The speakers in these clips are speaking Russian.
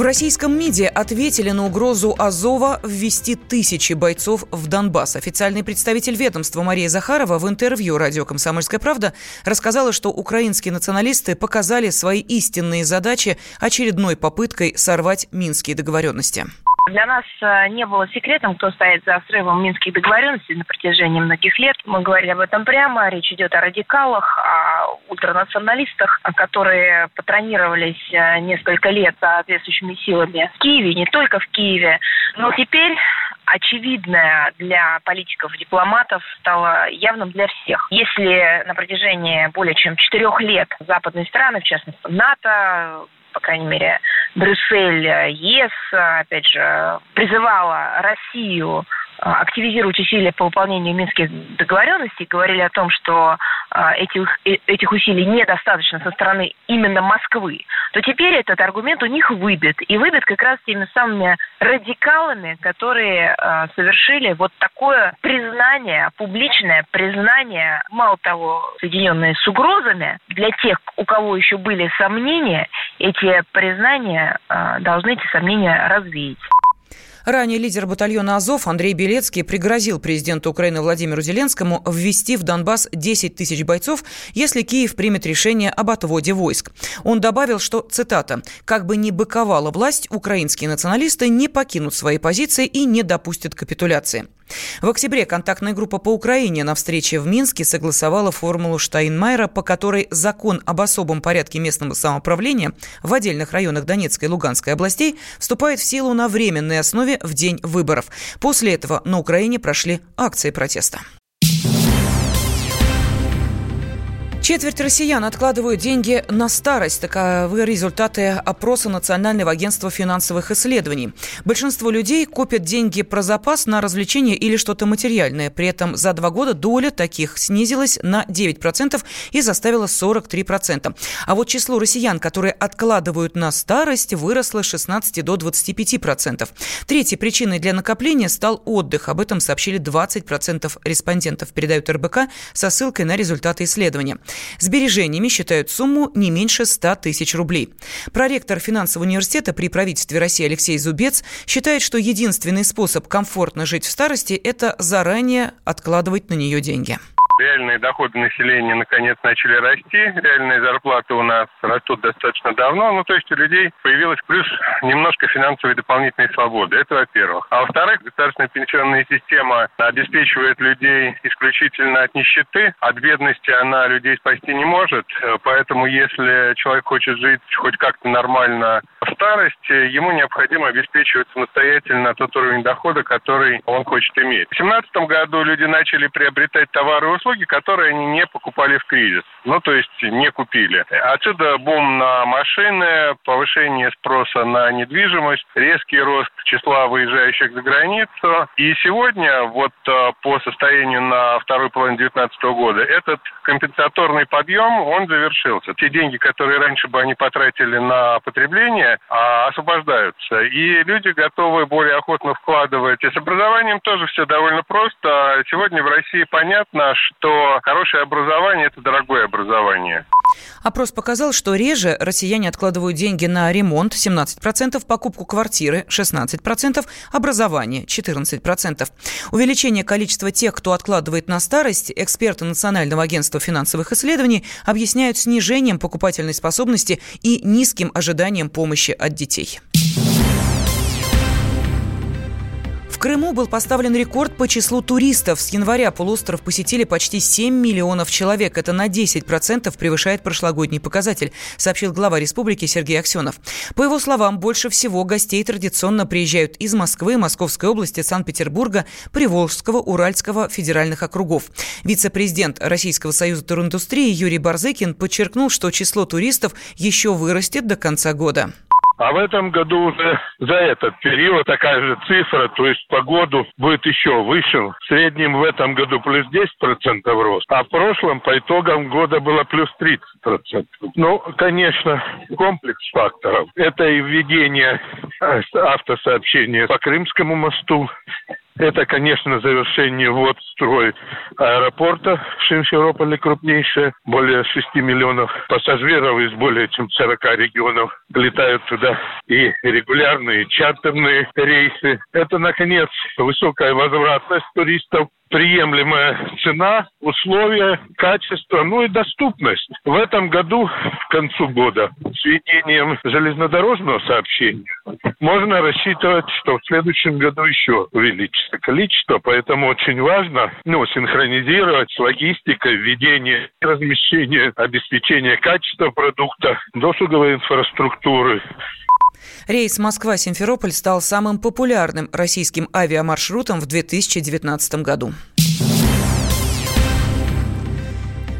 В российском МИДе ответили на угрозу Азова ввести тысячи бойцов в Донбасс. Официальный представитель ведомства Мария Захарова в интервью радио «Комсомольская правда» рассказала, что украинские националисты показали свои истинные задачи очередной попыткой сорвать минские договоренности. Для нас э, не было секретом, кто стоит за срывом минских договоренностей на протяжении многих лет. Мы говорили об этом прямо. Речь идет о радикалах, о ультранационалистах, которые патронировались э, несколько лет соответствующими силами в Киеве, не только в Киеве. Но теперь очевидное для политиков, дипломатов стало явным для всех. Если на протяжении более чем четырех лет западные страны, в частности НАТО, по крайней мере, Брюссель, ЕС, опять же, призывала Россию активизировать усилия по выполнению минских договоренностей, говорили о том, что а, этих, э, этих усилий недостаточно со стороны именно Москвы, то теперь этот аргумент у них выбит. И выбит как раз теми самыми радикалами, которые э, совершили вот такое признание, публичное признание, мало того, соединенное с угрозами, для тех, у кого еще были сомнения, эти признания должны эти сомнения развеять. Ранее лидер батальона «Азов» Андрей Белецкий пригрозил президенту Украины Владимиру Зеленскому ввести в Донбасс 10 тысяч бойцов, если Киев примет решение об отводе войск. Он добавил, что, цитата, «как бы ни быковала власть, украинские националисты не покинут свои позиции и не допустят капитуляции». В октябре контактная группа по Украине на встрече в Минске согласовала формулу Штайнмайера, по которой закон об особом порядке местного самоуправления в отдельных районах Донецкой и Луганской областей вступает в силу на временной основе в день выборов. После этого на Украине прошли акции протеста. Четверть россиян откладывают деньги на старость. Таковы результаты опроса Национального агентства финансовых исследований. Большинство людей копят деньги про запас на развлечения или что-то материальное. При этом за два года доля таких снизилась на 9% и заставила 43%. А вот число россиян, которые откладывают на старость, выросло с 16 до 25%. Третьей причиной для накопления стал отдых. Об этом сообщили 20% респондентов, передают РБК со ссылкой на результаты исследования. Сбережениями считают сумму не меньше 100 тысяч рублей. Проректор финансового университета при правительстве России Алексей Зубец считает, что единственный способ комфортно жить в старости – это заранее откладывать на нее деньги реальные доходы населения наконец начали расти, реальные зарплаты у нас растут достаточно давно, ну то есть у людей появилась плюс немножко финансовой дополнительной свободы, это во-первых. А во-вторых, государственная пенсионная система обеспечивает людей исключительно от нищеты, от бедности она людей спасти не может, поэтому если человек хочет жить хоть как-то нормально в старости, ему необходимо обеспечивать самостоятельно тот уровень дохода, который он хочет иметь. В 2017 году люди начали приобретать товары и услуги, которые они не покупали в кризис. Ну, то есть не купили. Отсюда бум на машины, повышение спроса на недвижимость, резкий рост числа выезжающих за границу. И сегодня, вот э, по состоянию на второй половину 2019 года, этот компенсаторный подъем, он завершился. Те деньги, которые раньше бы они потратили на потребление, а, освобождаются. И люди готовы более охотно вкладывать. И с образованием тоже все довольно просто. Сегодня в России понятно, что хорошее образование – это дорогое образование. Опрос показал, что реже россияне откладывают деньги на ремонт 17%, покупку квартиры 16%, образование 14%. Увеличение количества тех, кто откладывает на старость, эксперты Национального агентства финансовых исследований объясняют снижением покупательной способности и низким ожиданием помощи от детей. Крыму был поставлен рекорд по числу туристов. С января полуостров посетили почти 7 миллионов человек. Это на 10% превышает прошлогодний показатель, сообщил глава республики Сергей Аксенов. По его словам, больше всего гостей традиционно приезжают из Москвы, Московской области, Санкт-Петербурга, Приволжского, Уральского федеральных округов. Вице-президент Российского союза туриндустрии Юрий Барзыкин подчеркнул, что число туристов еще вырастет до конца года. А в этом году уже за этот период такая же цифра, то есть по году будет еще выше. В среднем в этом году плюс 10% рост, а в прошлом по итогам года было плюс 30%. Ну, конечно, комплекс факторов. Это и введение э, автосообщения по Крымскому мосту, Это, конечно, завершение вот строй аэропорта в Симферополе крупнейшее. Более 6 миллионов пассажиров из более чем 40 регионов летают туда. И регулярные чартерные рейсы. Это, наконец, высокая возвратность туристов приемлемая цена, условия, качество, ну и доступность. В этом году, к концу года, с введением железнодорожного сообщения, можно рассчитывать, что в следующем году еще увеличится количество, поэтому очень важно ну, синхронизировать с логистикой, введение, размещение, обеспечение качества продукта, досуговой инфраструктуры, Рейс Москва-Симферополь стал самым популярным российским авиамаршрутом в 2019 году.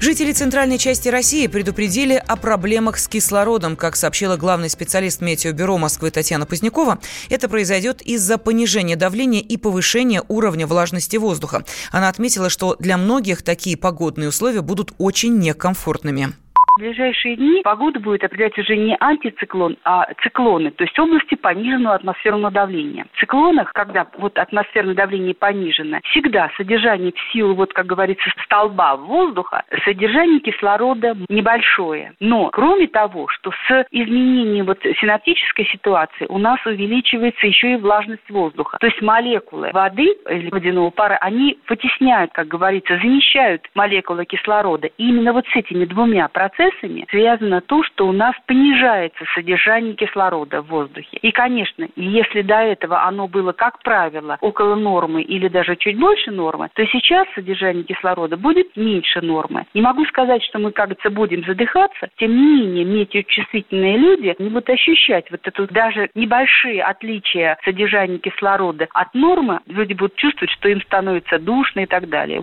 Жители центральной части России предупредили о проблемах с кислородом. Как сообщила главный специалист Метеобюро Москвы Татьяна Позднякова, это произойдет из-за понижения давления и повышения уровня влажности воздуха. Она отметила, что для многих такие погодные условия будут очень некомфортными. В ближайшие дни погода будет определять уже не антициклон, а циклоны, то есть области пониженного атмосферного давления. В циклонах, когда вот атмосферное давление понижено, всегда содержание в силу, вот как говорится, столба воздуха, содержание кислорода небольшое. Но кроме того, что с изменением вот синаптической ситуации у нас увеличивается еще и влажность воздуха. То есть молекулы воды или водяного пара, они вытесняют, как говорится, замещают молекулы кислорода. И именно вот с этими двумя процессами процессами связано то, что у нас понижается содержание кислорода в воздухе. И, конечно, если до этого оно было, как правило, около нормы или даже чуть больше нормы, то сейчас содержание кислорода будет меньше нормы. Не могу сказать, что мы, кажется, будем задыхаться, тем не менее, метеочувствительные люди будут ощущать вот эту даже небольшие отличия содержания кислорода от нормы, люди будут чувствовать, что им становится душно и так далее.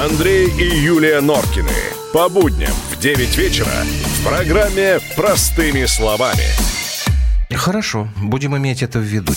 Андрей и Юлия Норкины. По будням в 9 вечера в программе «Простыми словами». Хорошо, будем иметь это в виду.